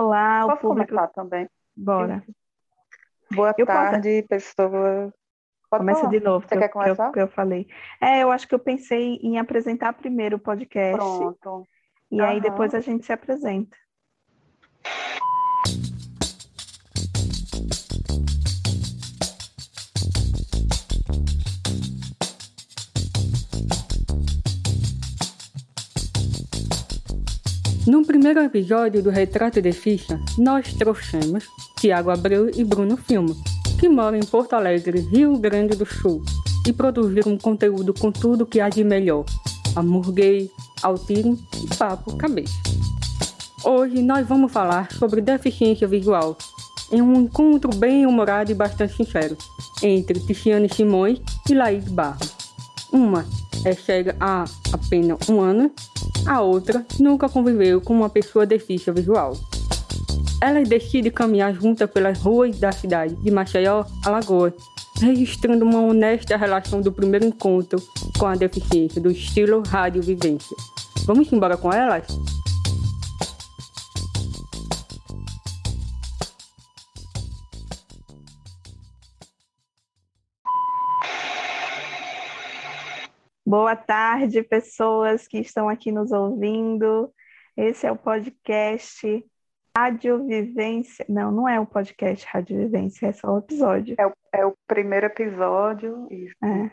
Olá, o Posso público. começar também? Bora. Boa Eu posso- tarde, pessoas. Pode Começa falar. de novo, Você que eu, quer que eu- começar? que eu falei. É, eu acho que eu pensei em apresentar primeiro o podcast Pronto. e aí depois a gente se apresenta. No primeiro episódio do Retrato de Ficha, nós trouxemos Tiago Abreu e Bruno Filmo, que moram em Porto Alegre, Rio Grande do Sul, e produziram um conteúdo com tudo que há de melhor: amor gay, autismo e papo cabeça. Hoje nós vamos falar sobre deficiência visual, em um encontro bem humorado e bastante sincero, entre Tiziane Simões e Laís Barros. Uma é cega há apenas um ano a outra nunca conviveu com uma pessoa deficiente visual. Elas decidem caminhar juntas pelas ruas da cidade de Maceió, Alagoas, registrando uma honesta relação do primeiro encontro com a deficiência do estilo rádio vivência. Vamos embora com elas? Boa tarde, pessoas que estão aqui nos ouvindo. Esse é o podcast Rádio Vivência. Não, não é o podcast Rádio Vivência, é só o episódio. É o, é o primeiro episódio. Isso. É.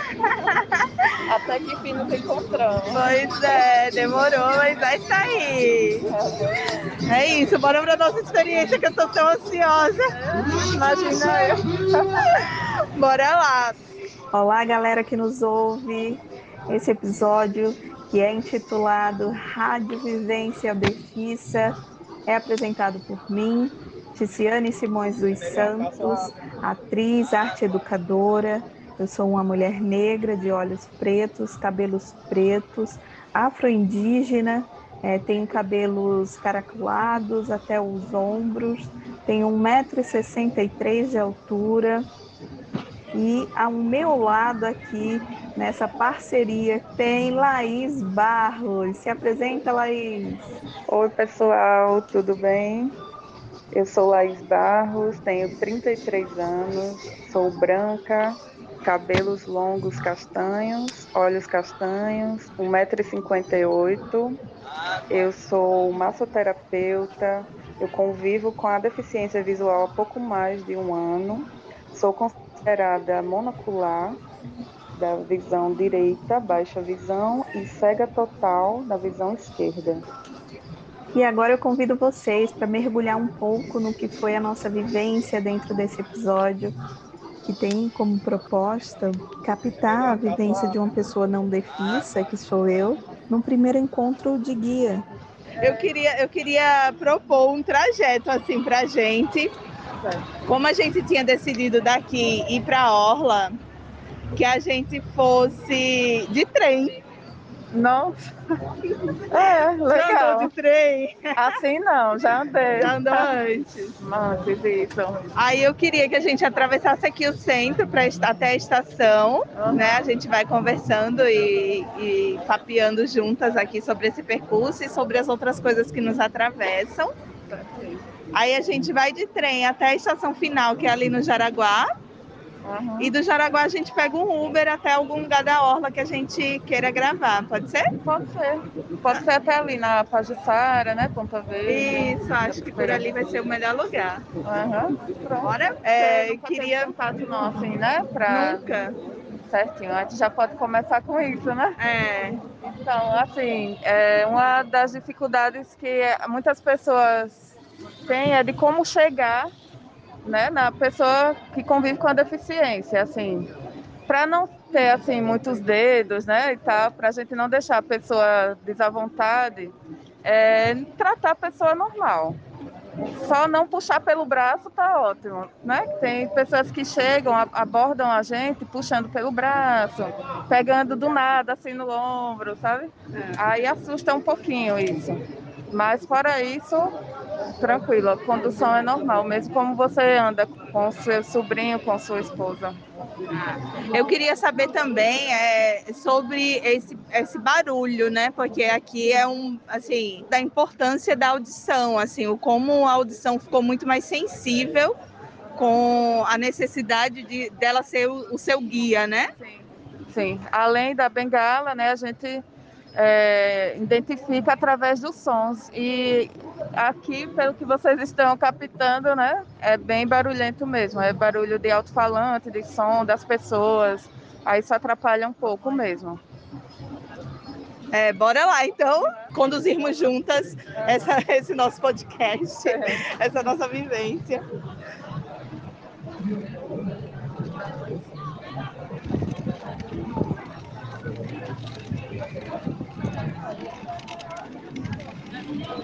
Até que fim nos encontramos. Pois é, demorou, mas vai sair. É isso, bora pra nossa experiência que eu tô tão ansiosa. Imagina eu. Bora lá. Olá, galera que nos ouve. Esse episódio, que é intitulado Rádio Vivência Befiça, é apresentado por mim, Ticiane Simões dos Santos, atriz, arte educadora. Eu sou uma mulher negra de olhos pretos, cabelos pretos, afro-indígena, eh, tenho cabelos caracolados até os ombros, tenho 1,63m de altura. E ao meu lado aqui, nessa parceria, tem Laís Barros. Se apresenta, Laís. Oi, pessoal, tudo bem? Eu sou Laís Barros, tenho 33 anos, sou branca, cabelos longos castanhos, olhos castanhos, 1,58m. Eu sou massoterapeuta, eu convivo com a deficiência visual há pouco mais de um ano. Sou considerada monocular da visão direita, baixa visão, e cega total da visão esquerda. E agora eu convido vocês para mergulhar um pouco no que foi a nossa vivência dentro desse episódio, que tem como proposta captar a vivência de uma pessoa não deficiente, que sou eu, num primeiro encontro de guia. Eu queria, eu queria propor um trajeto assim pra gente. Como a gente tinha decidido daqui ir pra Orla, que a gente fosse de trem. Nossa. É, Já legal. andou de trem? Assim não, já andei. Já andou antes. Antes isso. Aí eu queria que a gente atravessasse aqui o centro para até a estação, né? A gente vai conversando e, e papeando juntas aqui sobre esse percurso e sobre as outras coisas que nos atravessam. Aí a gente vai de trem até a estação final, que é ali no Jaraguá. Uhum. E do Jaraguá a gente pega um Uber até algum lugar da Orla que a gente queira gravar, pode ser? Pode ser. Pode ser até ali na Pajuçara, né? Ponta Verde. Isso, acho que por ali vai ser o melhor lugar. Uhum. Pronto. Bora? É, queria. contato não, assim, né? Pra... Nunca. Certinho. A gente já pode começar com isso, né? É. Então, assim, é uma das dificuldades que muitas pessoas têm é de como chegar né, na pessoa que convive com a deficiência, assim, para não ter assim muitos dedos, né, e tal, para a gente não deixar a pessoa desavontade, é tratar a pessoa normal. Só não puxar pelo braço tá ótimo, né? Tem pessoas que chegam, abordam a gente puxando pelo braço, pegando do nada assim no ombro, sabe? É. Aí assusta um pouquinho isso. Mas fora isso, tranquilo, a condução é normal, mesmo como você anda com seu sobrinho, com sua esposa. Eu queria saber também é, sobre esse, esse barulho, né? Porque aqui é um, assim, da importância da audição, assim, o como a audição ficou muito mais sensível com a necessidade de dela ser o, o seu guia, né? Sim. Sim, além da bengala, né, a gente é, identifica através dos sons. E aqui, pelo que vocês estão captando, né, é bem barulhento mesmo. É barulho de alto-falante, de som das pessoas. Aí isso atrapalha um pouco mesmo. É, bora lá, então, conduzirmos juntas essa, esse nosso podcast, essa nossa vivência.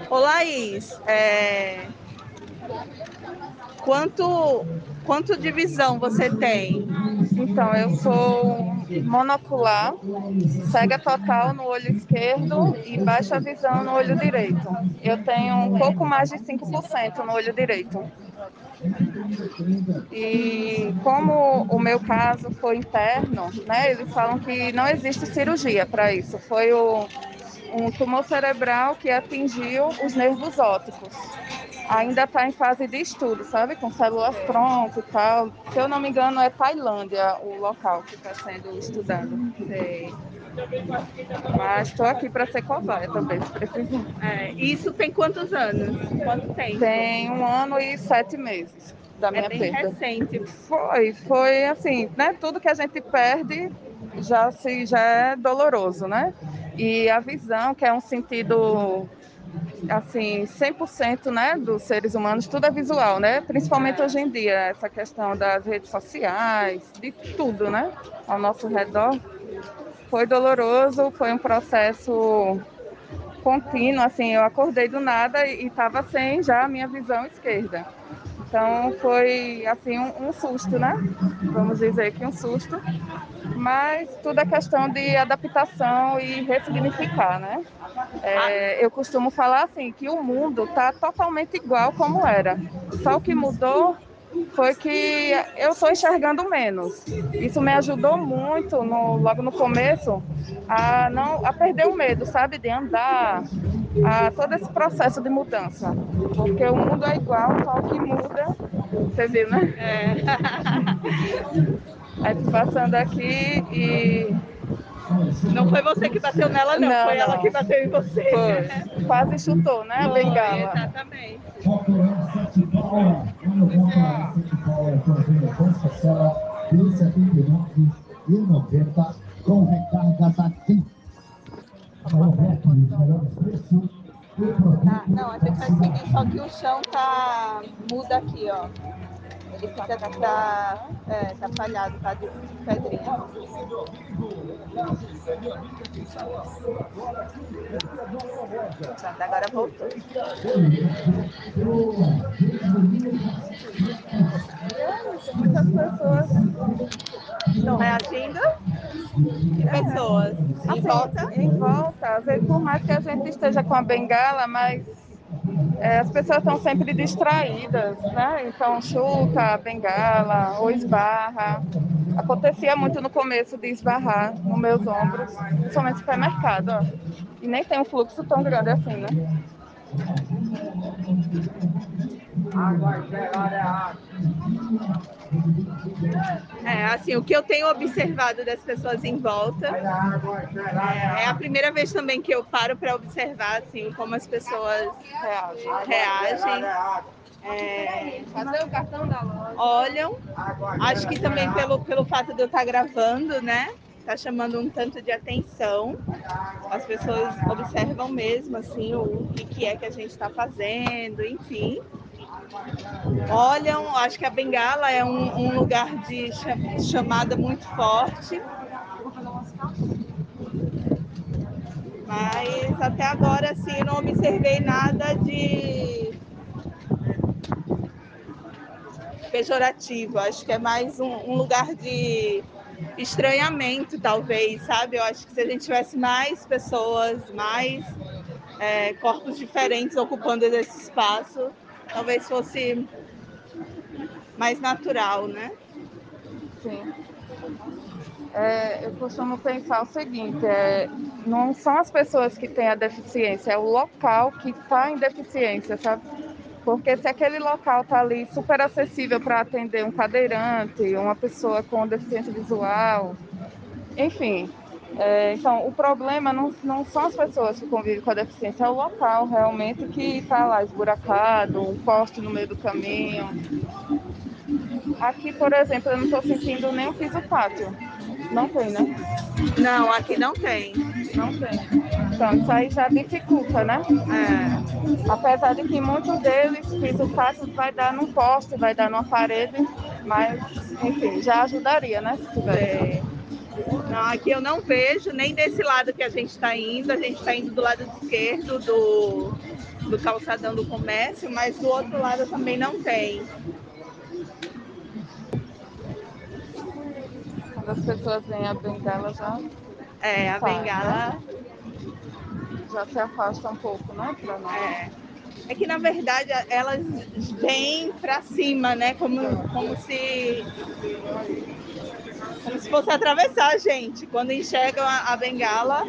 Ô Laís, é... quanto, quanto de visão você tem? Então, eu sou monocular, cega total no olho esquerdo e baixa visão no olho direito. Eu tenho um pouco mais de 5% no olho direito. E como o meu caso foi interno, né, eles falam que não existe cirurgia para isso. Foi o, um tumor cerebral que atingiu os nervos ópticos. Ainda está em fase de estudo, sabe? Com células tronco e tal. Se eu não me engano, é Tailândia o local que está sendo estudado. Sei. Mas estou aqui para ser cobaia também, se precisar. É, isso tem quantos anos? Quanto tempo? Tem um ano e sete meses da minha é bem perda. recente. Foi, foi assim, né? Tudo que a gente perde já se já é doloroso, né? E a visão, que é um sentido assim, 100% né, dos seres humanos, tudo é visual, né? Principalmente hoje em dia, essa questão das redes sociais, de tudo, né? Ao nosso redor. Foi doloroso, foi um processo contínuo, assim, eu acordei do nada e estava sem já a minha visão esquerda. Então foi assim um, um, susto, né? Vamos dizer que um susto, mas tudo é questão de adaptação e ressignificar, né? É, eu costumo falar assim que o mundo está totalmente igual como era, só o que mudou foi que eu estou enxergando menos. Isso me ajudou muito no, logo no começo a não a perder o medo, sabe, de andar, a todo esse processo de mudança, porque o mundo é igual, só o que muda, você viu, né? É. Aí passando aqui e não foi você que bateu nela, não. não foi não. ela que bateu em você. Foi. Quase chutou, né? Foi, bengala. Exatamente. com recargas aqui. Ah, não, a gente vai seguir, só que o chão tá muda aqui, ó. Ele fica tá, é, tá falhado, tá de pedrinha. Pronto, agora voltou. Muitas pessoas estão reagindo. Que pessoas? Em volta? Em volta. Às vezes, por mais que a gente esteja com a bengala, mas as pessoas estão sempre distraídas, né? Então, chuta, bengala ou esbarra. Acontecia muito no começo de esbarrar nos meus ombros, principalmente no supermercado, ó. E nem tem um fluxo tão grande assim, né? Água gelada é água. É, assim, o que eu tenho observado das pessoas em volta é, é a primeira vez também que eu paro para observar assim como as pessoas reagem. É, Fazer o cartão da loja. Olham. Acho que também pelo, pelo fato de eu estar gravando, né? Tá chamando um tanto de atenção. As pessoas observam mesmo assim o que, que é que a gente está fazendo, enfim. Olham. Acho que a Bengala é um, um lugar de chamada muito forte. Mas até agora, assim, não observei nada de pejorativo. Acho que é mais um, um lugar de estranhamento, talvez, sabe? Eu acho que se a gente tivesse mais pessoas, mais é, corpos diferentes ocupando esse espaço, talvez fosse mais natural, né? Sim. É, eu costumo pensar o seguinte: é, não são as pessoas que têm a deficiência, é o local que está em deficiência, sabe? Porque se aquele local está ali super acessível para atender um cadeirante, uma pessoa com deficiência visual, enfim. É, então, o problema não, não são as pessoas que convivem com a deficiência, é o local realmente que está lá esburacado, um poste no meio do caminho. Aqui, por exemplo, eu não estou sentindo nem o piso pátio. Não tem, né? Não, aqui não tem. Não tem. Então, isso aí já dificulta, né? É. Apesar de que muitos deles, piso pátio vai dar num poste, vai dar numa parede, mas, enfim, já ajudaria, né? Se tivesse. É. Não, aqui eu não vejo, nem desse lado que a gente está indo. A gente está indo do lado esquerdo do, do calçadão do comércio, mas do outro lado também não tem. Quando as pessoas veem a bengala já. É, a bengala. Né? Já se afasta um pouco, né? Pra nós. É. É que na verdade elas vêm para cima, né? Como, como se como se fosse atravessar a gente. Quando enxergam a, a bengala,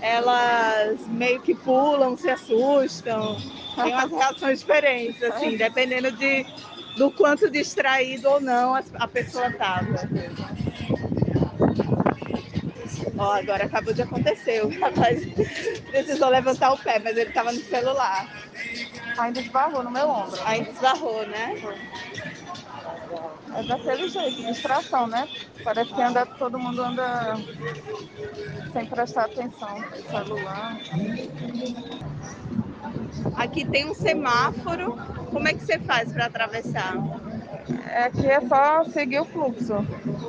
elas meio que pulam, se assustam, tem umas reações diferentes, assim, dependendo de, do quanto distraído ou não a, a pessoa estava. Ó, agora acabou de acontecer. O rapaz precisou levantar o pé, mas ele estava no celular. Ainda esbarrou no meu ombro. Ainda esbarrou, né? É daquele jeito, distração, né? Parece que anda, todo mundo anda sem prestar atenção celular. Aqui tem um semáforo. Como é que você faz para atravessar? Aqui é só seguir o fluxo,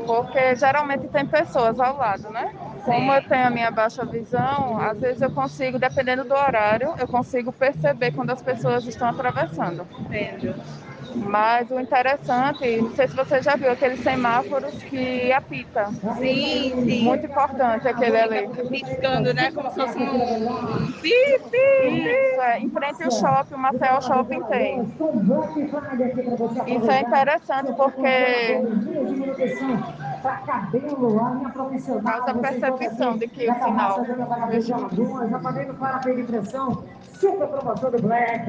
porque geralmente tem pessoas ao lado, né? Como eu tenho a minha baixa visão, às vezes eu consigo, dependendo do horário, eu consigo perceber quando as pessoas estão atravessando. Entendo. Mas o interessante, não sei se você já viu aqueles semáforos que apita. Sim, sim. Muito importante aquele ali. Piscando, né? Como se fosse um pi, Isso, é. Em frente ao shopping, o Maceió Shopping tem. Isso é interessante porque causa percepção de que o sinal... Já falei no parapé de pressão, super promoção do Black.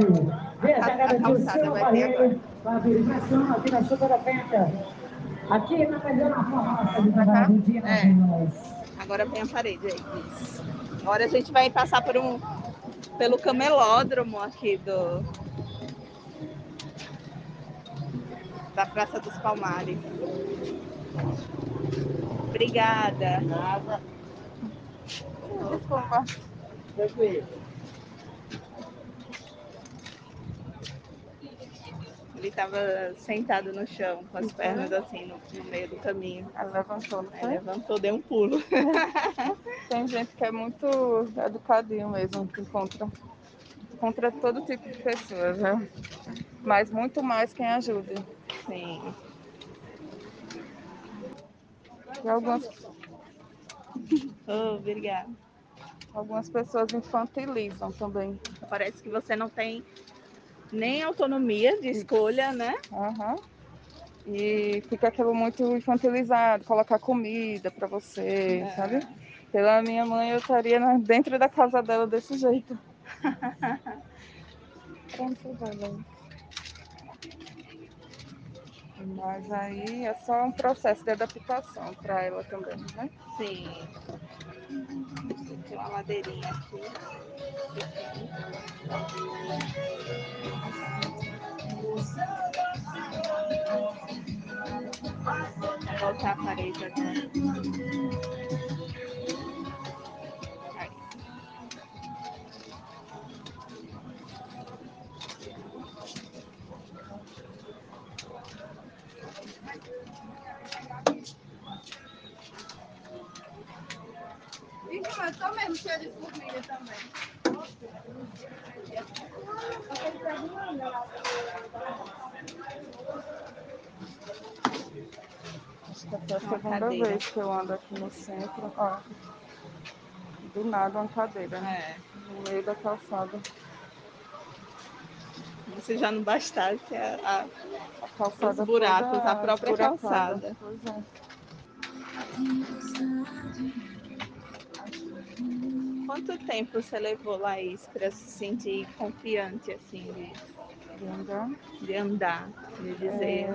Veja, garantiu o seu aparelho para verificação aqui na Super Oferta. Aqui na melhor forma de dia é. Agora vem a parede aí. Agora a gente vai passar por um, pelo camelódromo aqui do da Praça dos Palmares. Obrigada. Nada. Desculpa. Ele estava sentado no chão, com as uhum. pernas assim, no, no meio do caminho. Ela levantou, não foi? levantou, deu um pulo. Tem gente que é muito educadinho mesmo, que encontra, encontra todo tipo de pessoas, né? Mas muito mais quem ajuda. Sim. Algumas... oh, obrigada. Algumas pessoas infantilizam também. Parece que você não tem nem autonomia de escolha, né? Uhum. E fica aquilo muito infantilizado, colocar comida para você, é. sabe? Pela minha mãe, eu estaria dentro da casa dela desse jeito. Pronto, vai, Mas aí é só um processo de adaptação para ela também, né? Sim. Tem uma madeirinha aqui. Vou voltar a parede agora. Tô mesmo cheia de formiga também. Acho que essa é a segunda vez que eu ando aqui no centro. Ó, do nada uma cadeira. É. No meio da calçada. Se já não bastasse a, a, A calçada os buracos, toda a própria esburacada. calçada. Pois é. Quanto tempo você levou, Laís, para se sentir confiante, assim, de, De andar. de andar, de dizer,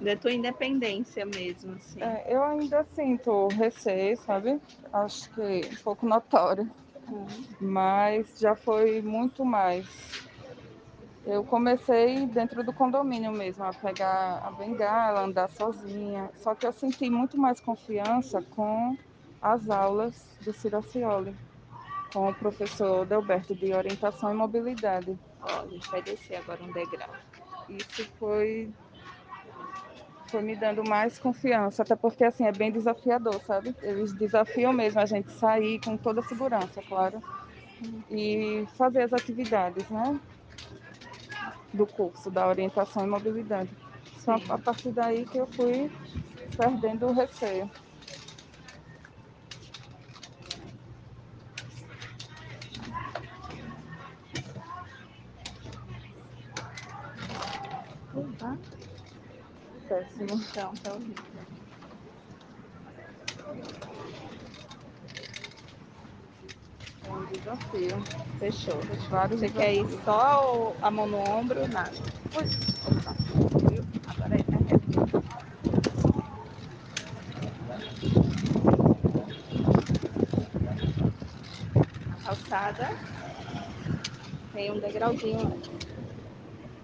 da tua independência mesmo, assim? É, eu ainda sinto receio, sabe? Acho que um pouco notório. Mas já foi muito mais. Eu comecei dentro do condomínio mesmo, a pegar a bengala, andar sozinha. Só que eu senti muito mais confiança com as aulas do Ciracioli, com o professor Delberto de Orientação e Mobilidade. Ó, a gente vai descer agora um degrau. Isso foi foi me dando mais confiança, até porque assim é bem desafiador, sabe? Eles desafiam mesmo a gente sair com toda a segurança, claro, e fazer as atividades, né? Do curso da orientação e mobilidade. Sim. a partir daí que eu fui perdendo o receio. Péssimo. então, tá horrível. É um desafio. Fechou. Vários Você quer ir só a mão no ombro? Nada. Ui, opa? Agora aí tá reto. A calçada tem um degrauzinho.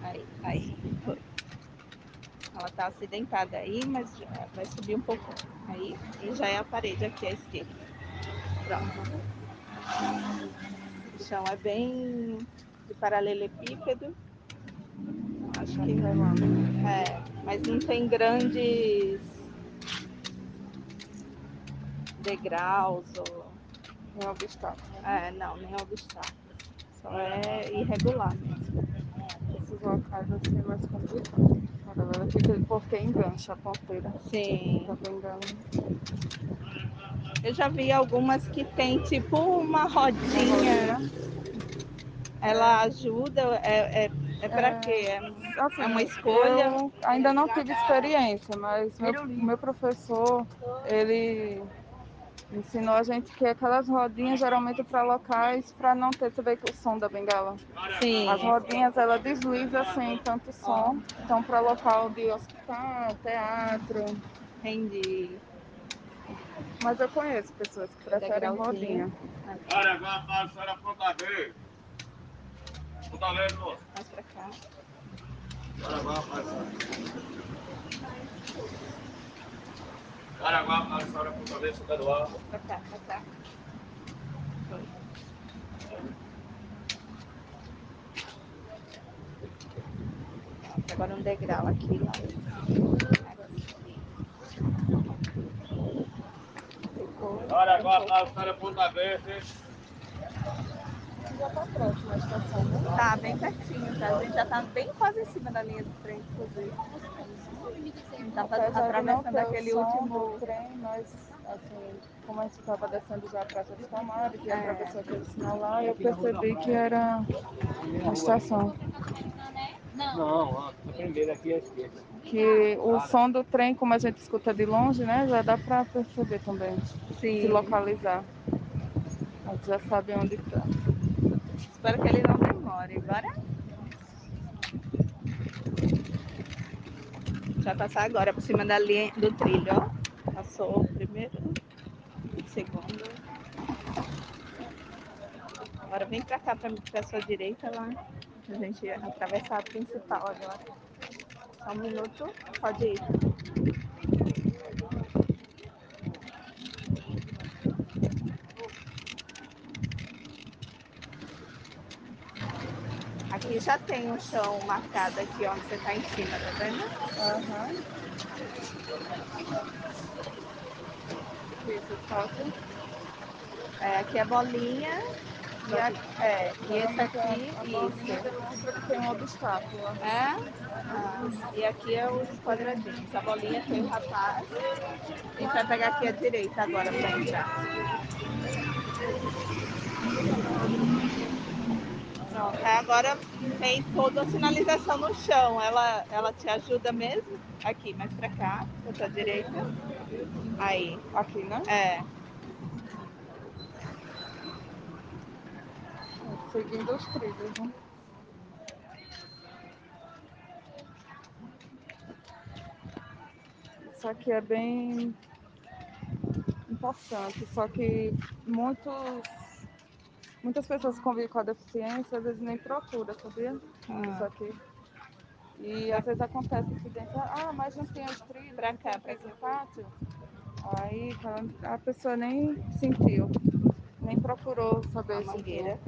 Aí, aí. Foi. Ela tá acidentada aí, mas vai subir um pouco. Aí, e já é a parede aqui à esquerda. Pronto. O chão é bem de paralelepípedo. Acho que é, mas não tem grandes degraus ou. Um obstáculo. É, não, nem obstáculos. Só é irregular mesmo. Esses locais assim é mais complicado. A galera fica porque engancha a ponteira Sim. bengala. Eu já vi algumas que tem tipo uma rodinha. Ela ajuda, é, é, é pra É, quê? É, Assim, é uma escolha? Ainda não tive experiência, mas meu, meu professor, ele ensinou a gente que aquelas rodinhas geralmente para locais para não ter, que o som da bengala. Sim. As rodinhas ela desliza sem tanto som. Então para local de hospital, teatro. Entendi. Mas eu conheço pessoas que preferem rodinha. Olha, agora para a senhora pronta ver. Pronta ver, moço. Mais pra cá. Olha agora para a agora para a senhora pronta ver, senta do ar. Pra cá, pra cá. Foi. Pronto, agora um degrau aqui. Olha agora para a senhora pronta ver. Já está próxima a estação? Tá bem pertinho, tá? A gente já tá bem quase em cima da linha do trem, inclusive. Tá não atravessando aquele o som último. do trem, mas assim, como a gente estava descendo já a Praça dos Palmares e É. atravessou aquele sinal lá, eu percebi que era a estação. Não, a primeira aqui é a esquerda. Que o som do trem, como a gente escuta de longe, né, já dá para perceber também, Sim. se localizar. A gente já sabe onde está. Espero que ele não demore. Bora? A gente vai passar agora por cima da linha do trilho, ó. Passou o primeiro, o segundo. Agora vem pra cá, pra, pra sua direita lá. A gente atravessar a principal agora. Só um minuto, pode ir. Aqui já tem um chão marcado aqui onde você está em cima, tá vendo? Isso, fácil. É, aqui é bolinha e, a, é, e esse aqui, A isso. tem um obstáculo. É? Ah, e aqui é os quadradinhos. A bolinha tem o rapaz. A gente vai pegar aqui a direita agora para entrar. Aí agora tem toda a sinalização no chão. Ela, ela te ajuda mesmo? Aqui, mais pra cá, pra tua direita. Aí, Aqui, né? é. Seguindo os trilhos, né? Isso aqui é bem importante, só que muitos, muitas pessoas que convivem com a deficiência às vezes nem procuram, sabia? Isso Ah, aqui. E às vezes acontece acidente, ah, mas não tem os trilhos, Pra cá, pra no pátio. Aí a pessoa nem sentiu, nem procurou saber a mangueira.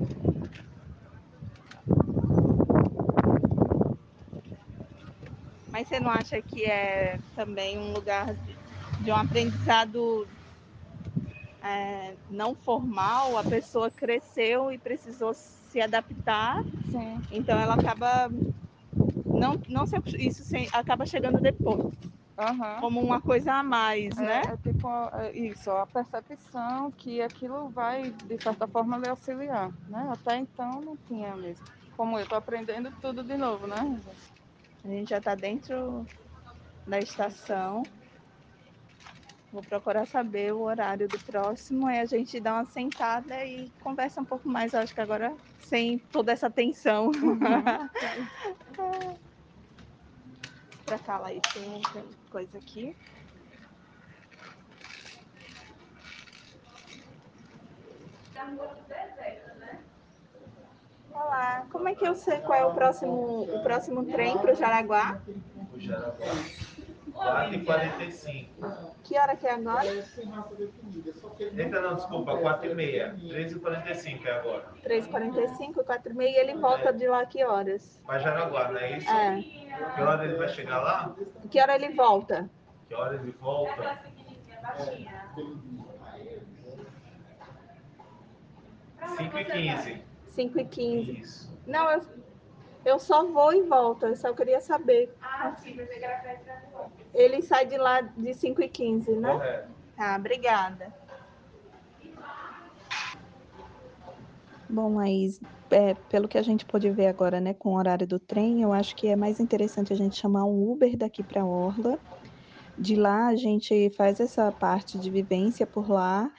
Mas você não acha que é também um lugar de um aprendizado é, não formal? A pessoa cresceu e precisou se adaptar, Sim. então ela acaba não, não se, isso se- acaba chegando depois, Aham. como uma coisa a mais, né? É, é tipo é isso, a percepção que aquilo vai, de certa forma, lhe auxiliar, né? Até então não tinha mesmo. Como eu tô aprendendo tudo de novo, né? A gente já está dentro da estação. Vou procurar saber o horário do próximo, aí a gente dá uma sentada e conversa um pouco mais, acho que agora sem toda essa tensão. pra cá, lá, tem, tem coisa aqui. Olá, como é que eu sei qual é o próximo, o próximo trem para o Jaraguá? O Jaraguá. 4 e 45. Que hora que é agora? Eita, não, desculpa, 4 e meia. 13 e 45 é agora. 3h45, 4h30 e ele volta de lá que horas? Vai Jaraguá, não é isso? É. Que hora ele vai chegar lá? Que hora ele volta? Que hora ele volta? 5 e 15. 5h15. Isso. Não, eu, eu só vou e volto, eu só queria saber. Ah, sim, pensei que Ele sai de lá de 5h15, né? Correto. Tá, obrigada. Bom, Laís, é, pelo que a gente pôde ver agora, né, com o horário do trem, eu acho que é mais interessante a gente chamar um Uber daqui para Orla. De lá a gente faz essa parte de vivência por lá.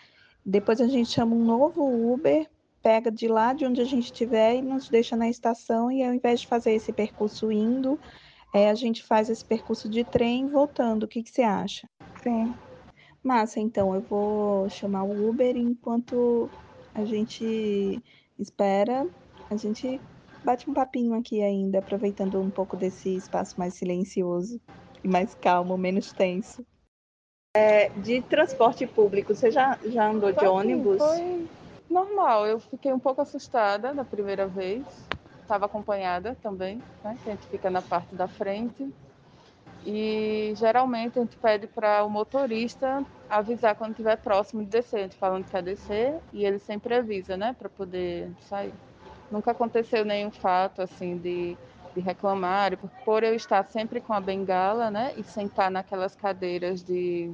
Depois a gente chama um novo Uber, pega de lá de onde a gente estiver e nos deixa na estação. E ao invés de fazer esse percurso indo, é, a gente faz esse percurso de trem voltando. O que que você acha? Sim. Massa, então eu vou chamar o Uber enquanto a gente espera, a gente bate um papinho aqui ainda, aproveitando um pouco desse espaço mais silencioso e mais calmo, menos tenso. É, de transporte público, você já, já andou de Foi assim, ônibus? Foi normal. Eu fiquei um pouco assustada da primeira vez. Estava acompanhada também, né? Que a gente fica na parte da frente. E geralmente a gente pede para o motorista avisar quando estiver próximo de descer. A gente falando que quer descer e ele sempre avisa, né? Para poder sair. Nunca aconteceu nenhum fato assim de, de reclamar, por, por eu estar sempre com a bengala, né? E sentar naquelas cadeiras de.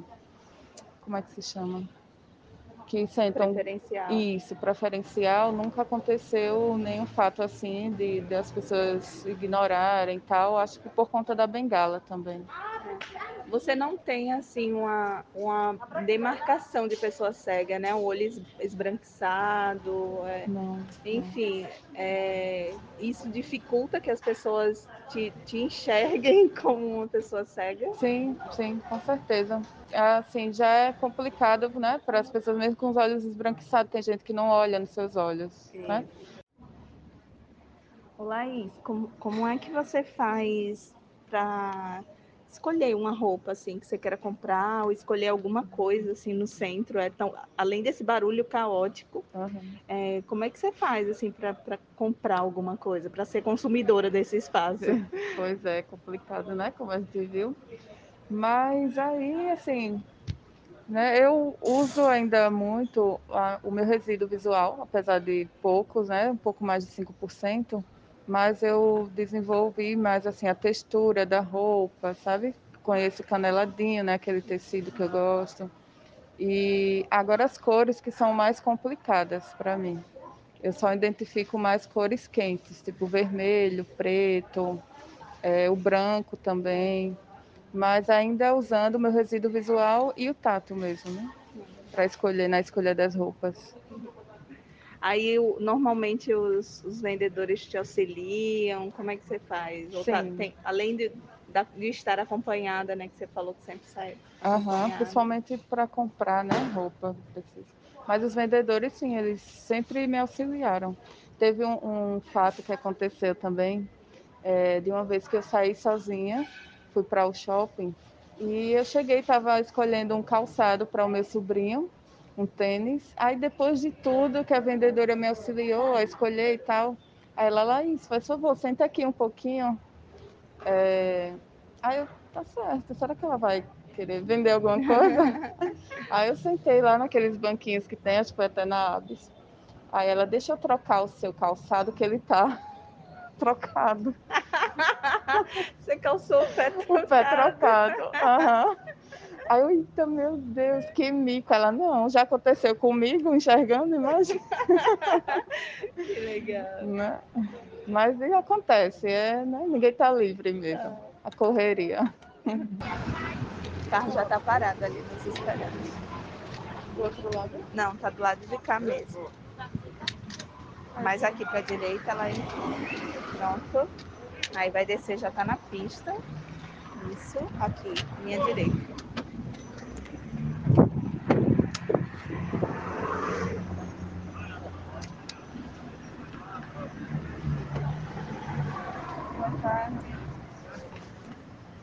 Como é que se chama? Que sentam Preferencial. isso, preferencial, nunca aconteceu nenhum fato assim de, de as pessoas ignorarem e tal. Acho que por conta da bengala também. Você não tem assim uma, uma demarcação de pessoa cega, né? Um olho es- esbranquiçado, é, Não. enfim, é, isso dificulta que as pessoas te, te enxerguem como uma pessoa cega. Sim, sim, com certeza. Assim, já é complicado, né, para as pessoas mesmo com os olhos esbranquiçados. Tem gente que não olha nos seus olhos, né? Ô, Laís, como, como é que você faz para escolher uma roupa assim que você queira comprar ou escolher alguma coisa assim no centro é tão além desse barulho caótico Uhum. é, como é que você faz assim para comprar alguma coisa para ser consumidora desse espaço Pois é, complicado, né? Como a gente viu. Mas aí, assim, né, eu uso ainda muito a- o meu resíduo visual, apesar de poucos, né? Um pouco mais de 5%, mas eu desenvolvi mais assim a textura da roupa, sabe? Conheço caneladinho, né? Aquele tecido que eu gosto. E agora as cores que são mais complicadas para mim. Eu só identifico mais cores quentes, tipo vermelho, preto, é, o branco também, mas ainda usando o meu resíduo visual e o tato mesmo, né? Para escolher na escolha das roupas. Aí normalmente os, os vendedores te auxiliam como é que você faz tá- tem- além de, de estar acompanhada né que você falou que sempre sai Aham, principalmente para comprar, né, roupa. preciso. Mas os vendedores, sim, eles sempre me auxiliaram. Teve um, um fato que aconteceu também, é, de uma vez que eu saí sozinha, fui para o shopping, e eu cheguei, estava escolhendo um calçado para o meu sobrinho, um tênis. Aí depois de tudo que a vendedora me auxiliou a escolher e tal, aí ela, Laís, faz favor, senta aqui um pouquinho. É... Aí eu, tá certo, será que ela vai querer vender alguma coisa? Aí eu sentei lá naqueles banquinhos que tem, acho que foi até na Abis. Aí ela, deixa eu trocar o seu calçado que ele tá trocado. você calçou o pé O pé trocado. Aham. Aí eu, eita, meu Deus, que mico. Ela, não, já aconteceu comigo, enxergando, imagina. que legal Né? Mas e acontece, é, né? ninguém tá livre mesmo. A correria. o carro já tá parado ali nos esperando Do outro lado? Não, tá do lado de cá mesmo. Mas aqui pra direita ela entra. Pronto. Aí vai descer, já tá na pista. Isso, aqui, minha direita. Boa tarde.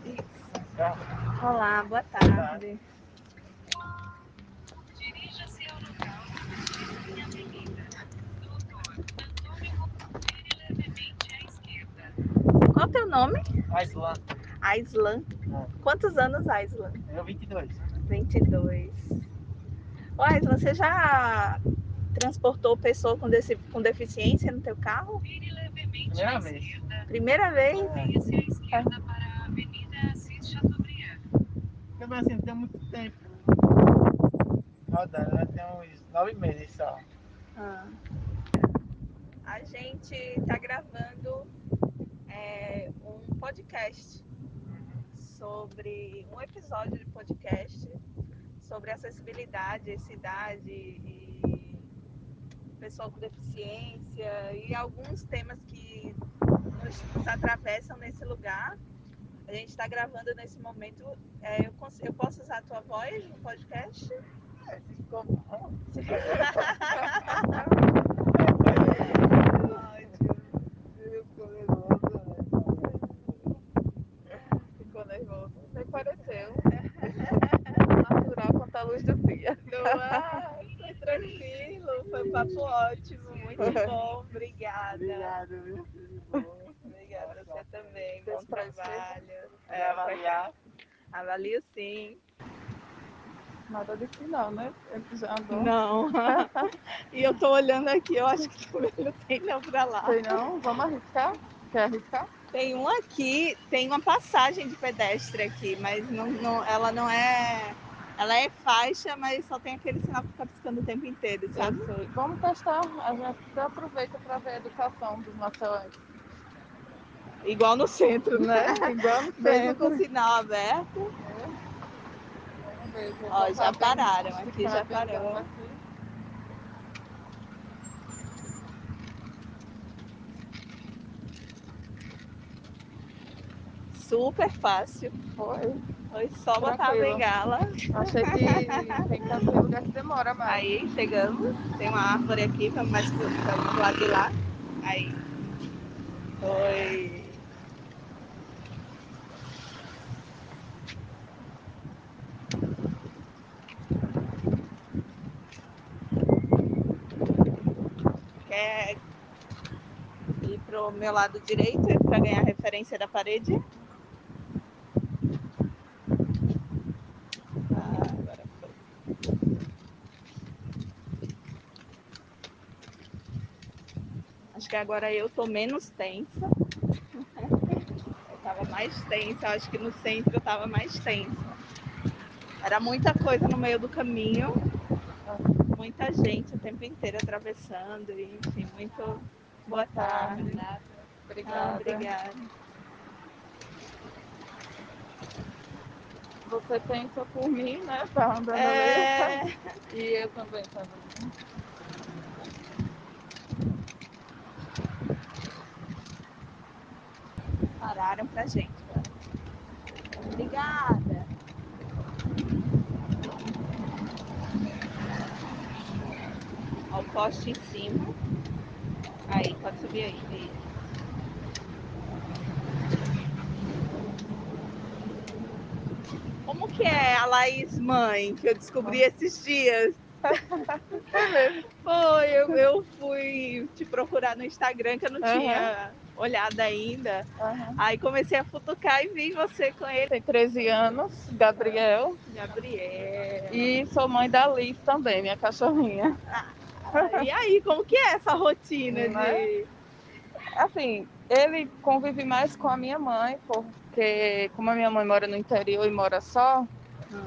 Isso. Olá, boa tarde. Dirija-se ao local em Avenida Doutor Antônio Vire levemente à esquerda. Qual o teu nome? Aislan, Aislan. Quantos anos, Aislan? eu 22. 22. Ô, Aislan, você já transportou pessoa com, desse- com deficiência no teu carro? Vire levemente Primeira à vez. esquerda. Primeira vez? Mantenha-se à esquerda para a Avenida Assis Chateaubriand. Porque assim, não tem muito tempo. Rodando, né? Tem uns nove meses só. Ah. A gente está gravando é, um podcast sobre um episódio de podcast sobre acessibilidade, cidade e pessoa com deficiência e alguns temas que nos atravessam nesse lugar. A gente está gravando nesse momento. É, eu, eu posso usar a tua voz no podcast? É, se ficou bom. Ficou nervoso. Nem pareceu. Natural quanto a luz do dia. Não, foi tranquilo, foi um papo ótimo, muito bom, obrigada. Obrigado, viu? Obrigada, você também, bom trabalho. É, avaliar. Avalio sim. Nada de final, né? Ele já andou. Não. e eu tô olhando aqui, eu acho que não tem não pra lá. Sei não? Vamos arriscar? Quer arriscar? Tem um aqui, tem uma passagem de pedestre aqui, mas não, não- ela não é. Ela é faixa, mas só tem aquele sinal que fica piscando o tempo inteiro, sabe? Vamos testar. A gente até aproveita para ver a educação dos marcelenses. Igual no centro, né? Igual no Mesmo com o sinal aberto. Ó, já pararam, aqui já parou. Super fácil. Foi. Foi só botar a Tranquilo. bengala. Achei que tem, que tem lugar que demora mais. Aí chegamos, tem uma árvore aqui, vamos mais pro lado de lá. Aí. Foi. Quer ir pro meu lado direito para ganhar referência da parede? Acho que agora eu tô menos tensa. Eu tava mais tensa, acho que no centro eu tava mais tensa. Era muita coisa no meio do caminho, muita gente o tempo inteiro atravessando, e, enfim, muito boa tarde. Nada. Ah, Obrigada. obrigada. Você pensa por mim, né? Tá andando É. E eu também também. pararam pra gente. Obrigada. Ó, o poste em cima. Aí, pode subir aí. Como que é a Laís mãe, que eu descobri esses dias? Foi, eu, eu fui te procurar no Instagram, que eu não Aham. tinha olhado ainda. Aham. Aí comecei a futucar e vi você com ele. Tem 13 anos, Gabriel. Gabriel. E sou mãe da Liz também, minha cachorrinha. E aí, como que é essa rotina Não é? de. Assim, ele convive mais com a minha mãe, porque como a minha mãe mora no interior e mora só,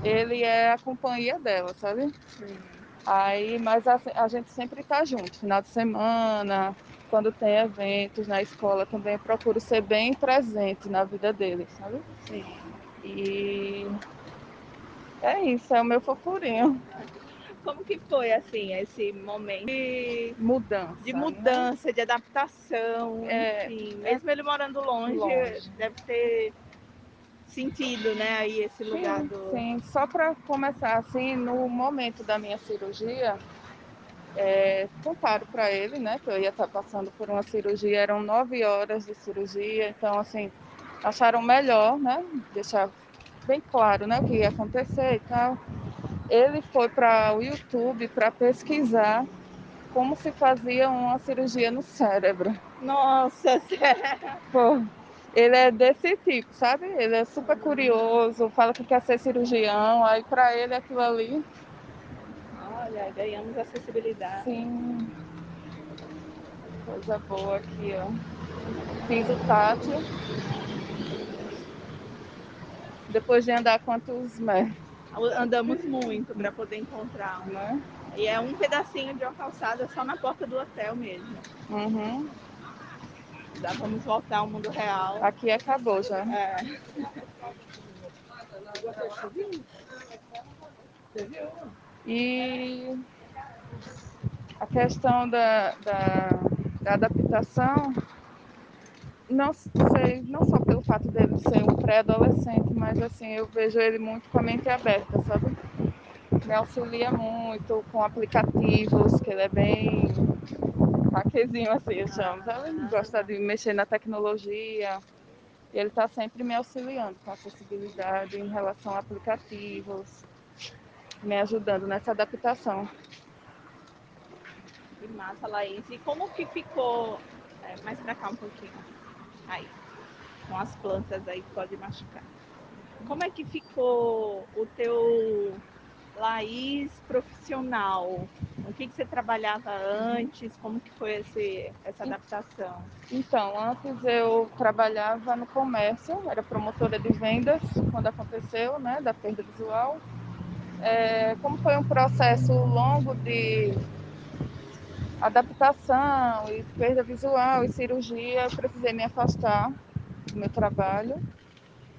ele é a companhia dela, sabe? Aí, mas a, a gente sempre tá junto, final de semana, quando tem eventos na escola também, procuro ser bem presente na vida dele, sabe? Sim. E é isso, é o meu fofurinho. Como que foi assim, esse momento de, Mudança. de né? mudança, de adaptação, É, enfim. é Mesmo ele morando longe, longe. deve ter sentido, né, aí esse lugar Sim, do. sim. Só para começar, assim, no momento da minha cirurgia, é, contaram para ele, né, que eu ia estar passando por uma cirurgia, eram nove horas de cirurgia, então, assim, acharam melhor, né, deixar bem claro, né, o que ia acontecer e tal. Ele foi para o YouTube para pesquisar como se fazia uma cirurgia no cérebro. Nossa, sério. Ele é desse tipo, sabe? Ele é super curioso, fala que quer ser cirurgião, aí pra ele aquilo ali, Olha, ganhamos acessibilidade. sim. Coisa boa aqui, ó. Fiz o tátil. Depois de andar quantos metros, Andamos muito para poder encontrar. né? E é um pedacinho de uma calçada só na porta do hotel mesmo. Uhum. Já vamos voltar ao mundo real. Aqui acabou já. É. E a questão da, da, da adaptação, não sei, não só pelo fato dele ser um pré-adolescente, mas assim, eu vejo ele muito com a mente aberta, sabe? Me auxilia muito com aplicativos, que ele é bem paquezinho assim, eu chamo, sabe? Gosta de mexer na tecnologia. E ele está sempre me auxiliando com acessibilidade em relação a aplicativos, me ajudando nessa adaptação. Que massa, Laís. E como que ficou. é, mais pra cá um pouquinho. Aí. Com as plantas aí que pode machucar. Como é que ficou o teu Laís profissional? O que, que você trabalhava antes? Como que foi esse, essa adaptação? Então, antes eu trabalhava no comércio, era promotora de vendas quando aconteceu, né, da perda visual. É, como foi um processo longo de adaptação e perda visual e cirurgia, eu precisei me afastar do meu trabalho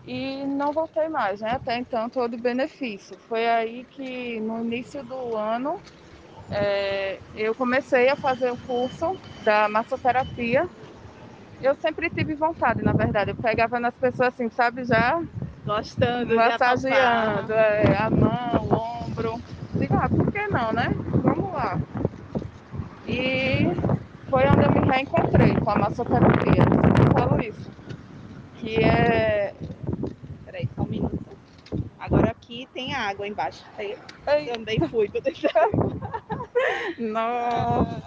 e não voltei mais, né? Até então todo benefício. Foi aí que no início do ano é, eu comecei a fazer o curso da massoterapia. Eu sempre tive vontade, na verdade. Eu pegava nas pessoas assim, sabe, já Gostando de massageando é, a mão, o ombro. Digo, ah, por que não, né? Vamos lá. E foi onde eu me reencontrei com a massoterapia. Eu falo isso. Que é. Peraí, só um minuto. Agora aqui tem água embaixo. Aí também fui. tô tentando. nossa!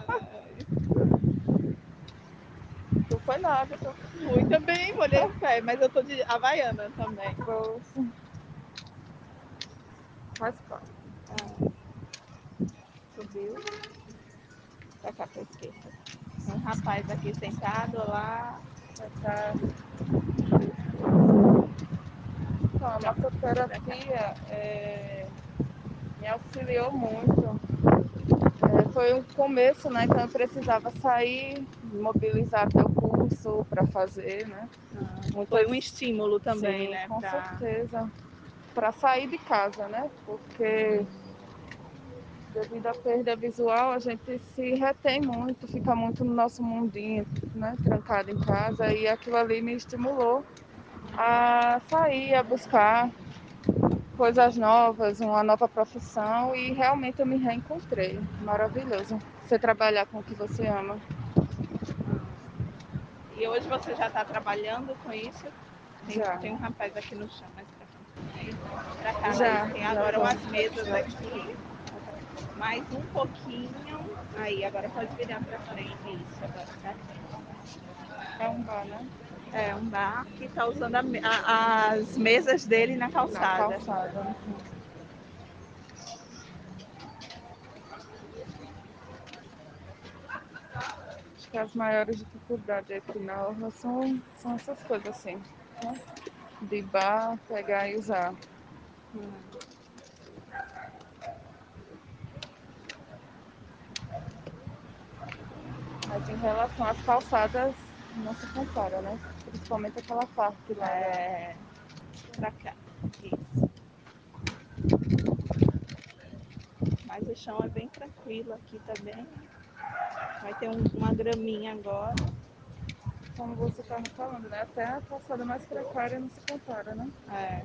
foi no hábito. Fui também, molhei o pé, mas eu tô de Havaiana também. Poxa. Faz parte. Subiu. Pra cá pra esquerda. Um rapaz aqui sentado lá. Então, a massoterapia é, me auxiliou muito. É, foi um começo, né, que eu precisava sair, mobilizar até o curso para fazer, né? Foi um estímulo também, Sim, né? Com pra- certeza. Para sair de casa, né? Porque devido à perda visual, a gente se retém muito, fica muito no nosso mundinho, né? Trancado em casa. E aquilo ali me estimulou a sair, a buscar coisas novas, uma nova profissão e realmente eu me reencontrei. Maravilhoso. Você trabalhar com o que você ama. E hoje você já está trabalhando com isso? Tem, Já. tem um rapaz aqui no chão, mais pra cá. Aí, pra cá, Já? Tem agora umas mesas aqui. Mais um pouquinho. Aí, agora pode virar pra frente. Isso, agora certinho. É um bar, né? É um bar que está usando a a- as mesas dele na calçada. Na calçada. Acho que as maiores dificuldades aqui na Orla são, são essas coisas assim. Né? De bar, pegar e usar. Mas em relação às calçadas, não se compara, né? Principalmente aquela parte lá. É, pra cá. Isso. Mas o chão é bem tranquilo aqui também. Vai ter um- uma graminha agora. Como você estava falando, né? Até a calçada mais precária não se compara, né? É.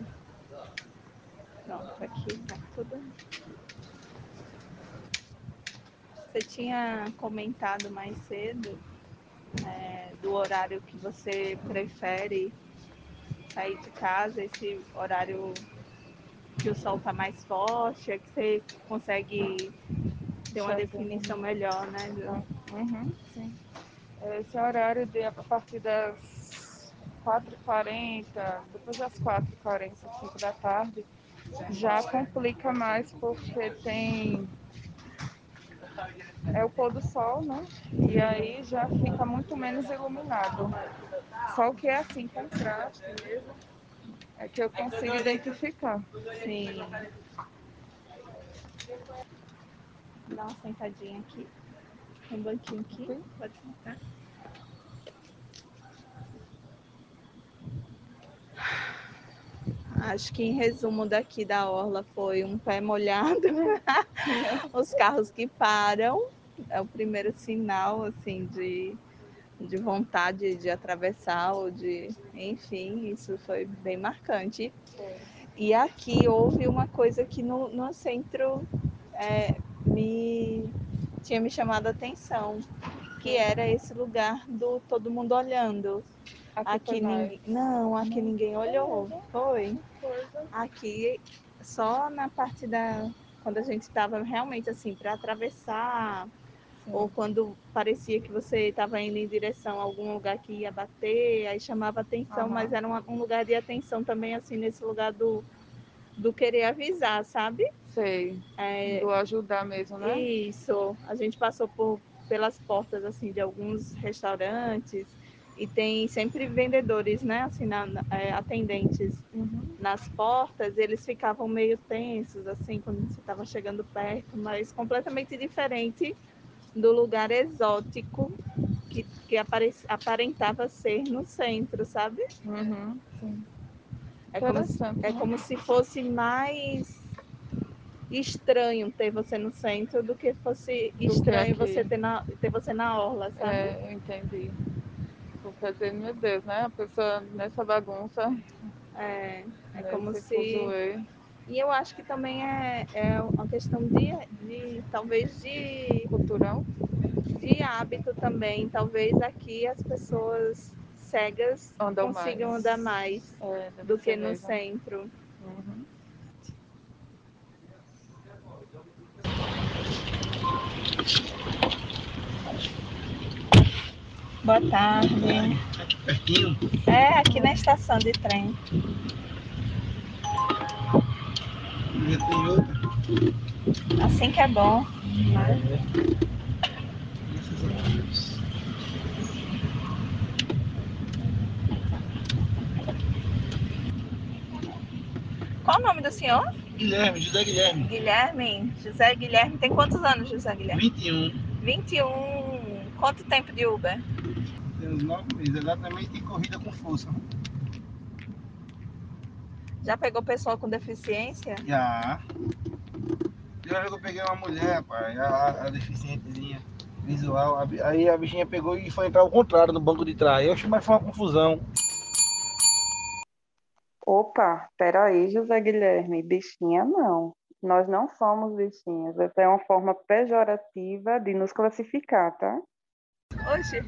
Pronto, aqui tá tudo. Você tinha comentado mais cedo é, do horário que você prefere sair de casa, esse horário que o sol está mais forte, é que você consegue ter uma definição melhor, né? Uhum, sim. Esse horário de a partir das 4h40, depois das 4h40, 5 da tarde, já complica mais porque tem. É o pôr do sol, né? E aí já fica muito menos iluminado. Só que é assim, contraste mesmo, é que eu consigo identificar. Sim. Dá uma sentadinha aqui. Tem um banquinho aqui. Pode sentar. Acho que em resumo daqui da Orla foi um pé molhado, os carros que param, é o primeiro sinal assim de, de vontade de atravessar ou de, enfim, isso foi bem marcante. E aqui houve uma coisa que no, no centro é, me tinha me chamado a atenção, que era esse lugar do todo mundo olhando. Aqui mais. ninguém, não, aqui ninguém olhou. Foi. Aqui só na parte da quando a gente estava realmente assim para atravessar ou quando parecia que você estava indo em direção a algum lugar que ia bater, aí chamava atenção, Aham. mas era uma- um lugar de atenção também assim nesse lugar do do querer avisar, sabe? Sei. É, Do ajudar mesmo, né? isso. A gente passou por, pelas portas assim de alguns restaurantes e tem sempre vendedores, né? Assim, na, é, atendentes Uhum. nas portas. Eles ficavam meio tensos assim quando você estava chegando perto, mas completamente diferente do lugar exótico que, que apare- aparentava ser no centro, sabe? Uhum. Sim. É como, é né? como se fosse mais estranho ter você no centro do que fosse que estranho aqui. você ter, na, ter você na orla, sabe? É, eu entendi. Dizer, meu Deus, né? A pessoa nessa bagunça. É, é como se. fuzuê. E eu acho que também é, é uma questão de, de talvez de Cultural? de hábito também. Talvez aqui as pessoas cegas Andam consigam mais. andar mais É, do que no mesmo. centro. Uhum. Boa tarde. Pertinho. É, aqui na estação de trem. E tem outra. Assim que é bom. Graças a Deus. Qual o nome do senhor? Guilherme, José Guilherme. Guilherme. José Guilherme. Tem quantos anos, José Guilherme? 21. 21. Quanto tempo de Uber? Tem uns nove meses, exatamente em corrida com força. Já pegou pessoa com deficiência? Já. Já que eu peguei uma mulher, pai, a, a deficientezinha visual. Aí a bichinha pegou e foi entrar ao contrário no banco de trás. Eu achei mais foi uma confusão. Opa, peraí, José Guilherme, bichinha não. Nós não somos bichinhas. Essa é uma forma pejorativa de nos classificar, tá? Oxe.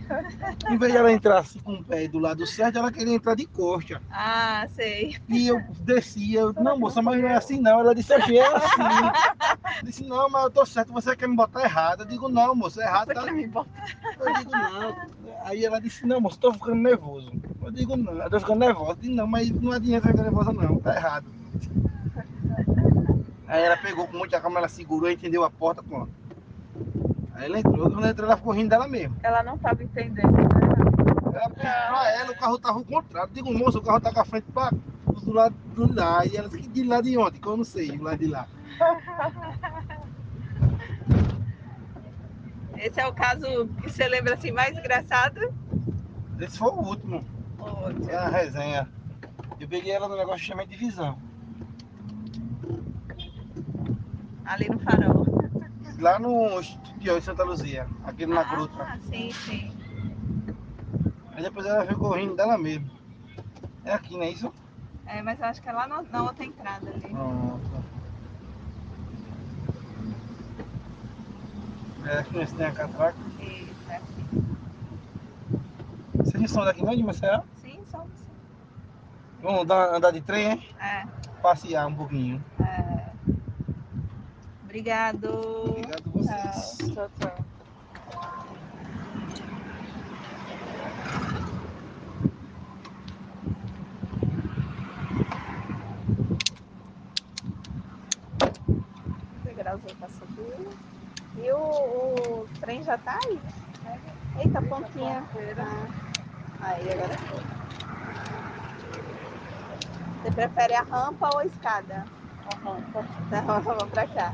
Em vez de ela entrar assim com o pé do lado certo, ela queria entrar de costa. Ah, sei. E eu desci, eu, não, moça, mas não é assim não. Ela disse, achei é assim. Eu disse, não, mas eu tô certo, você quer me botar errado. Eu digo, não, moça, errado Você tá. quer me botar? Eu digo, não. Aí ela disse, não, moça, tô ficando nervoso. Eu digo, não, eu tô ficando nervosa. Eu digo, não, mas não adianta ficar nervosa não, tá errado. Aí ela pegou com muita calma, ela segurou, entendeu a porta, pronto. Aí ela entrou, quando ela entrou, ela ficou rindo dela mesmo. Ela não estava entendendo. né? Ela pra ela, o carro tava ao contrário. Digo, moço, o carro tá com a frente pra, do lado de lá. E ela disse, de lá de onde? Que eu não sei, do lado de lá. Esse é o caso que você lembra assim mais engraçado? Esse foi o último. É a resenha. Eu peguei ela no negócio chamado de visão. Ali no farol. Lá no Instituto de Santa Luzia, aquele na gruta. Ah, sim, sim. Aí depois ela veio correndo dela mesmo. É aqui, não é isso? É, mas eu acho que é lá na outra entrada ali. Pronto. É aqui nesse tem a catraca. Isso, é aqui. Vocês são daqui não, de Maceió? Sim, somos. Vamos dar, andar de trem, hein? É. Passear um pouquinho. Obrigado. Obrigado a vocês. Tchau, tchau. Degrauzinho pra subir. E o, o trem já tá aí. Eita, pontinha. Ah. Aí, agora foi. Você prefere a rampa ou a escada? A rampa. Então, vamos pra cá.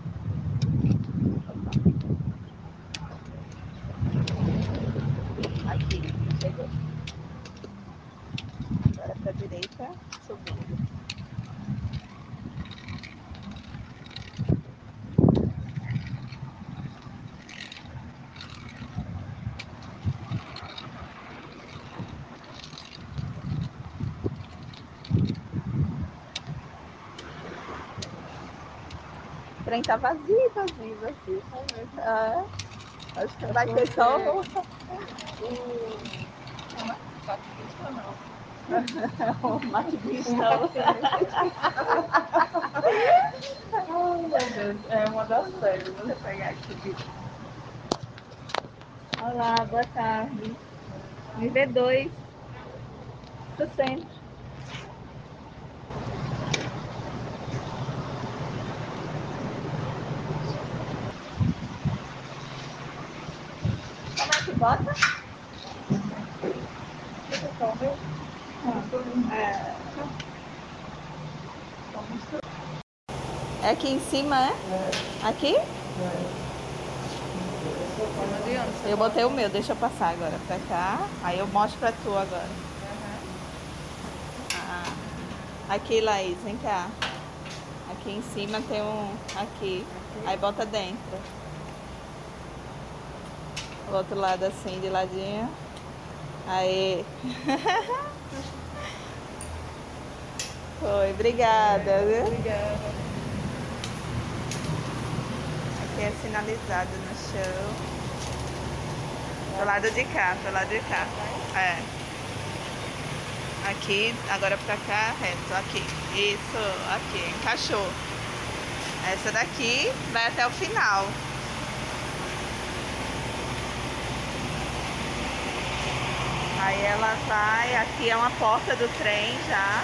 também tá vazio, tá vazio, vazio. Assim, ah, acho que vai ter só o. O mativista. Ai, meu Deus, é uma das séries. Né? Vou pegar aqui. Olá, boa tarde. Me vê dois. 60. Bota. É aqui em cima, é? Aqui? Eu botei o meu, deixa eu passar agora pra cá. Aí eu mostro pra tu agora. Ah. Aqui, Laís, vem cá. Aqui em cima tem um. Aqui. aqui. Aí bota dentro. O outro lado assim, de ladinho. Aí. Foi, obrigada, viu? Obrigada. Aqui é sinalizado no chão. Do lado de cá, do lado de cá. É. Aqui, agora pra cá, reto. Aqui. Isso, aqui. Encaixou. Essa daqui vai até o final. Aí ela vai, aqui é uma porta do trem já,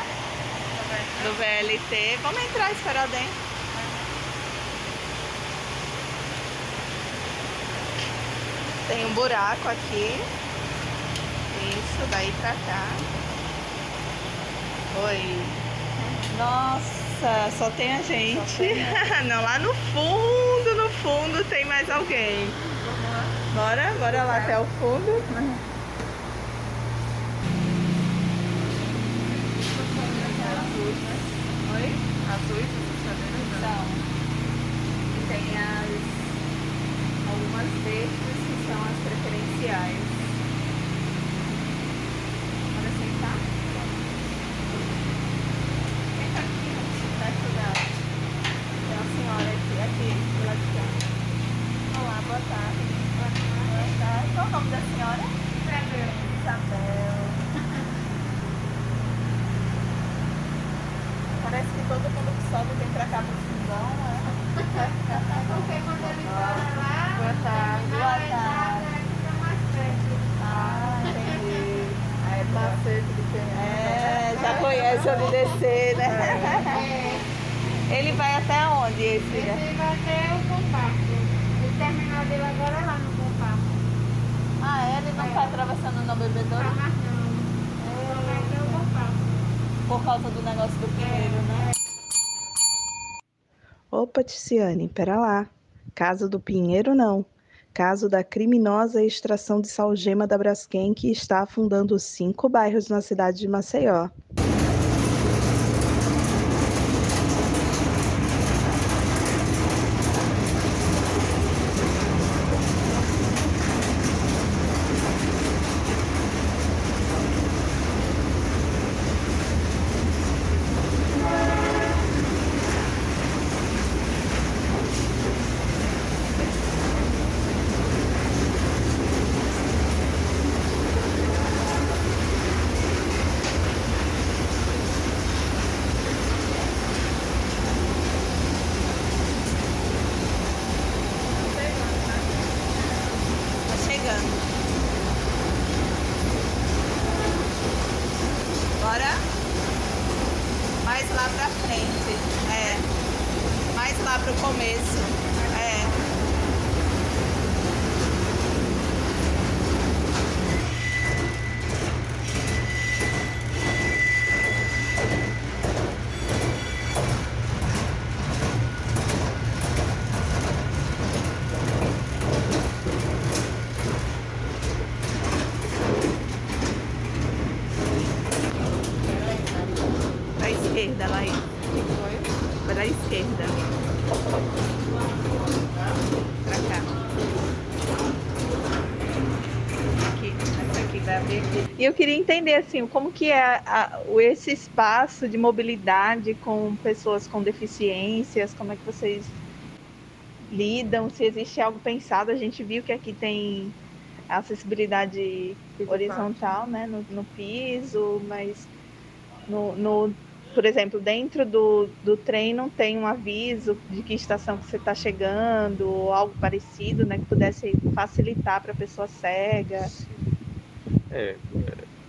do VLT. Vamos entrar e esperar dentro. Tem um buraco aqui. Isso, daí pra cá. Oi. Nossa, só tem a gente. Não, lá no fundo, no fundo tem mais alguém. Bora, bora lá até o fundo. Oi? Azuis, São. E tem as algumas verdes que são as preferenciais. Bora sentar? Fica aqui, ó, perto dela. Tem uma senhora aqui, aqui, do lado de cá. Olá, boa tarde. Boa tarde. Qual o nome da senhora? Isabel. Isabel. Parece que todo mundo que sobe vem pra cá pro fundão, né? Porque quando ele mora lá, Boa tarde. na Boa verdade, tarde. fica mais perto. Ah, entendi. Aí é macete de quem é. já conhece onde descer, né? Ele vai até onde esse? né? Esse vai ter o compacto. O terminal dele agora é lá no compacto. Ah, é? Ele não tá atravessando no bebedouro? Tá mais não. Só vai ter o compacto. Por causa do negócio do Pinheiro, né? Opa, Ticiane, pera lá. Caso do Pinheiro, não. Caso da criminosa extração de salgema da Braskem que está afundando cinco bairros na cidade de Maceió. Tá chegando. Bora? Mais lá pra frente. Lá pro começo. É. Pra esquerda, lá aí. Pra esquerda. Pra cá. Aqui, essa aqui vai abrir aqui. E eu queria entender assim, como que é a- o- esse espaço de mobilidade com pessoas com deficiências, como é que vocês lidam, se existe algo pensado, a gente viu que aqui tem acessibilidade Piso horizontal, né, no, no piso, mas no, no- por exemplo, dentro do, do trem não tem um aviso de que estação que você está chegando, ou algo parecido, né, que pudesse facilitar para a pessoa cega. É, é,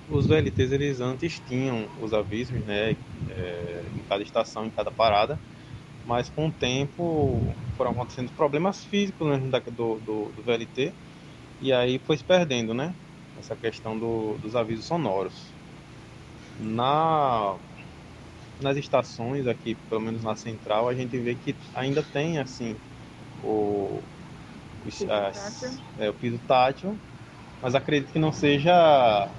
os VLTs eles antes tinham os avisos, né, é, em cada estação, em cada parada, mas com o tempo foram acontecendo problemas físicos né, do, do, do VLT e aí foi se perdendo, né, essa questão do- dos avisos sonoros. Na, nas estações aqui, pelo menos na central, a gente vê que ainda tem assim o, os- as- é, o piso tátil, mas acredito que não seja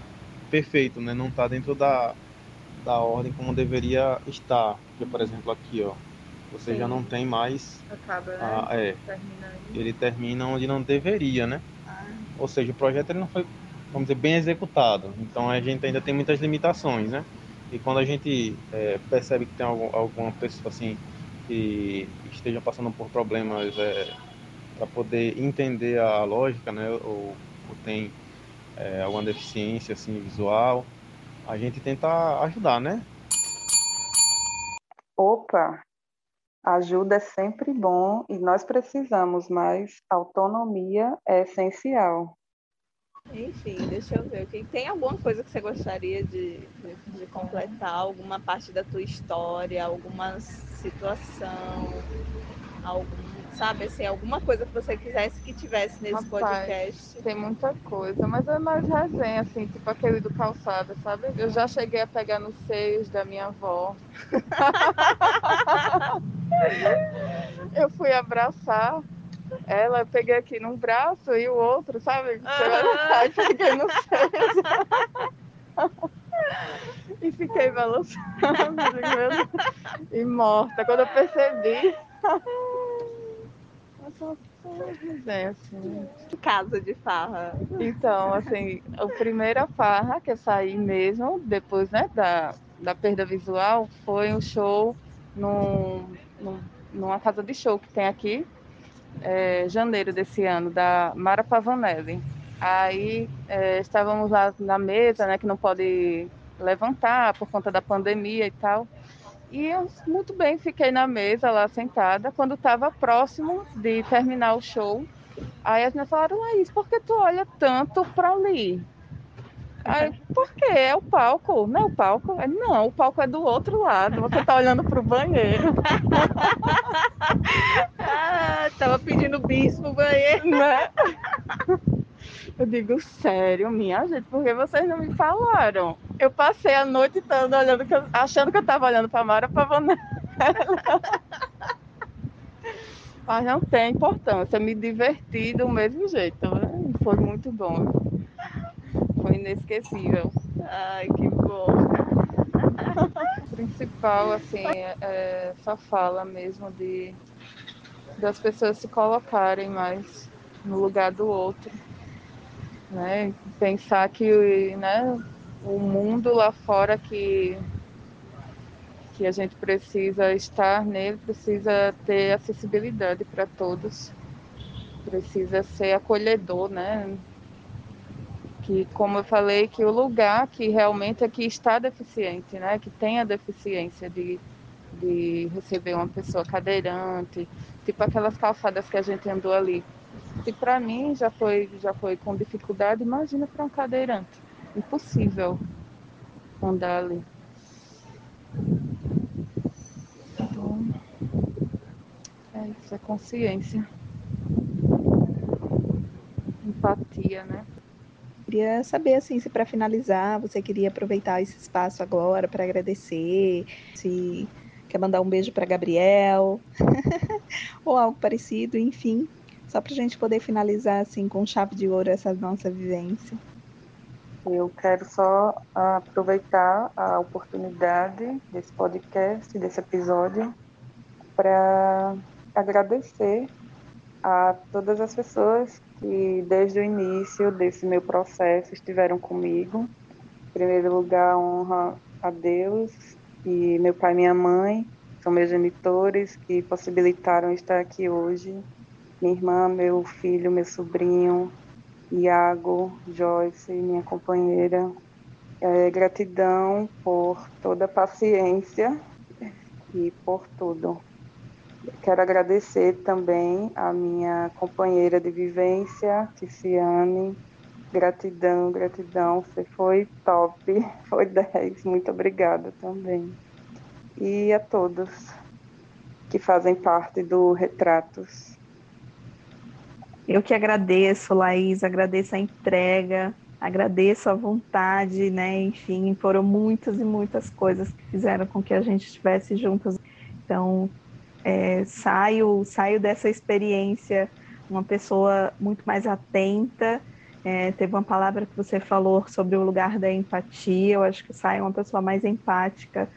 perfeito, né? Não está dentro da, da ordem como deveria estar. Porque, por exemplo, aqui, ó, você já Sim. não tem mais, Acaba, né? Ah, é. Termina ele termina onde não deveria, né? Ah. Ou seja, o projeto ele não foi, vamos dizer, bem executado. Então a gente ainda tem muitas limitações, né? E quando a gente é, percebe que tem algum, alguma pessoa assim que esteja passando por problemas para poder entender a lógica, né? Ou, ou tem é, alguma deficiência assim visual, a gente tenta ajudar, né? Opa, ajuda é sempre bom e nós precisamos, mas autonomia é essencial. Enfim, deixa eu ver. Quem tem alguma coisa que você gostaria de, de, de completar? Alguma parte da tua história, alguma situação, algum, sabe assim, alguma coisa que você quisesse que tivesse nesse Rapaz, podcast? Tem muita coisa, mas é mais resenha, assim, tipo aquele do calçado, sabe? Eu já cheguei a pegar nos seios da minha avó. eu fui abraçar ela, eu peguei aqui num braço e o outro, sabe? Aí peguei no seio. e fiquei balançando, e morta. Quando eu percebi. Só resenha, assim. Casa de farra. Então, assim, a primeira farra que eu saí mesmo, depois né, da, da perda visual, foi um show num, num, numa casa de show que tem aqui, é, janeiro desse ano, da Mara Pavanelli. Aí é, estávamos lá na mesa, né, que não pode levantar por conta da pandemia e tal. E eu muito bem fiquei na mesa lá sentada. Quando estava próximo de terminar o show, aí as meninas falaram: Laís, por que tu olha tanto para ali? Aí, por quê? É o palco, não é o palco? Aí, não, o palco é do outro lado, você tá olhando pro banheiro. ah, tava pedindo bis pro banheiro. Né? Eu digo, sério, minha gente, por que vocês não me falaram? Eu passei a noite toda olhando, que eu- achando que eu tava olhando pra Mara Pavanelli. Mas não tem importância, me diverti do mesmo jeito, né? Foi muito bom. Foi inesquecível. Ai, que bom. O principal, assim, é, é só fala mesmo de das pessoas se colocarem mais no lugar do outro, né? Pensar que, né, o mundo lá fora que que a gente precisa estar nele precisa ter acessibilidade para todos, precisa ser acolhedor, né? que, como eu falei, que o lugar que realmente é que está deficiente, né? Que tem a deficiência de, de receber uma pessoa cadeirante, tipo aquelas calçadas que a gente andou ali. Se para mim já foi, já foi com dificuldade, imagina para um cadeirante. Impossível andar ali. Então, é isso, é consciência. Empatia, né? Queria saber assim, se para finalizar você queria aproveitar esse espaço agora para agradecer, se quer mandar um beijo para Gabriel ou algo parecido, enfim, só para a gente poder finalizar assim com chave de ouro essa nossa vivência. Eu quero só aproveitar a oportunidade desse podcast, desse episódio, para agradecer a todas as pessoas que desde o início desse meu processo estiveram comigo. Em primeiro lugar, honra a Deus e meu pai e minha mãe, são meus genitores que possibilitaram estar aqui hoje. Minha irmã, meu filho, meu sobrinho, Iago, Joyce, minha companheira. É, gratidão por toda a paciência e por tudo. Quero agradecer também a minha companheira de vivência, Ticiane. Gratidão, gratidão. Você foi top, foi 10. Muito obrigada também. E a todos que fazem parte do Retratos. Eu que agradeço, Laís, agradeço a entrega, agradeço a vontade, né? Enfim, foram muitas e muitas coisas que fizeram com que a gente estivesse juntas. Então, é, saio, saio dessa experiência uma pessoa muito mais atenta. É, teve uma palavra que você falou sobre o lugar da empatia. Eu acho que saio uma pessoa mais empática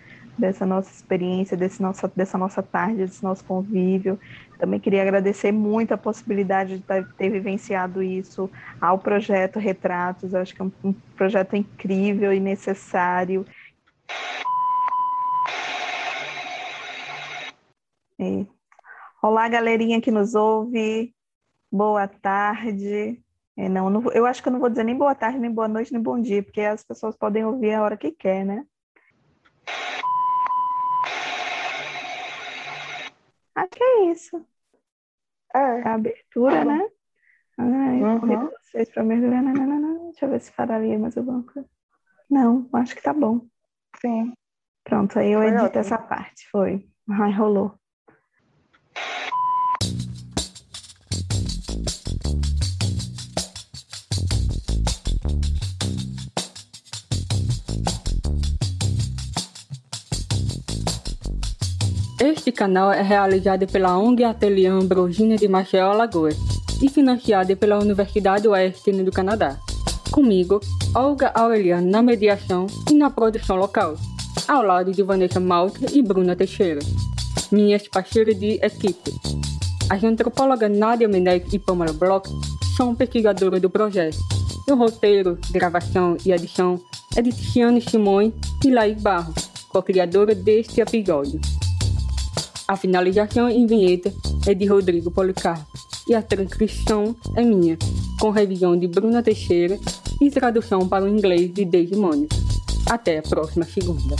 dessa nossa experiência, desse nossa, dessa nossa tarde, desse nosso convívio. Também queria agradecer muito a possibilidade de ter vivenciado isso ao projeto Retratos. Eu acho que é um, um projeto incrível e necessário. É. Olá, galerinha que nos ouve. Boa tarde. É, não, não, eu acho que eu não vou dizer nem boa tarde, nem boa noite, nem bom dia, porque as pessoas podem ouvir a hora que quer, né? Ah, que é isso? É. A abertura, né? Ai, eu Uhum. vocês pra mergulhar. Não, não, não, não. Deixa eu ver se falaria mais alguma coisa. Não, acho que tá bom. Sim. Pronto, aí eu Foi edito ótimo. essa parte. Foi. Ai, rolou. Este canal é realizado pela ONG Ateliê Ambrosina de Maceió, Alagoas e financiado pela Universidade Oeste do Canadá. Comigo, Olga Aureliano na mediação e na produção local, ao lado de Vanessa Malta e Bruna Teixeira, minhas parceiras de equipe. As antropólogas Nádia Menezes e Pamela Bloch são pesquisadoras do projeto. O roteiro, gravação e edição é de Tiziane Simões e Laís Barros, co-criadora deste episódio. A finalização em vinheta é de Rodrigo Policarpo e a transcrição é minha, com revisão de Bruna Teixeira e tradução para o inglês de Daisy Mônica. Até a próxima segunda.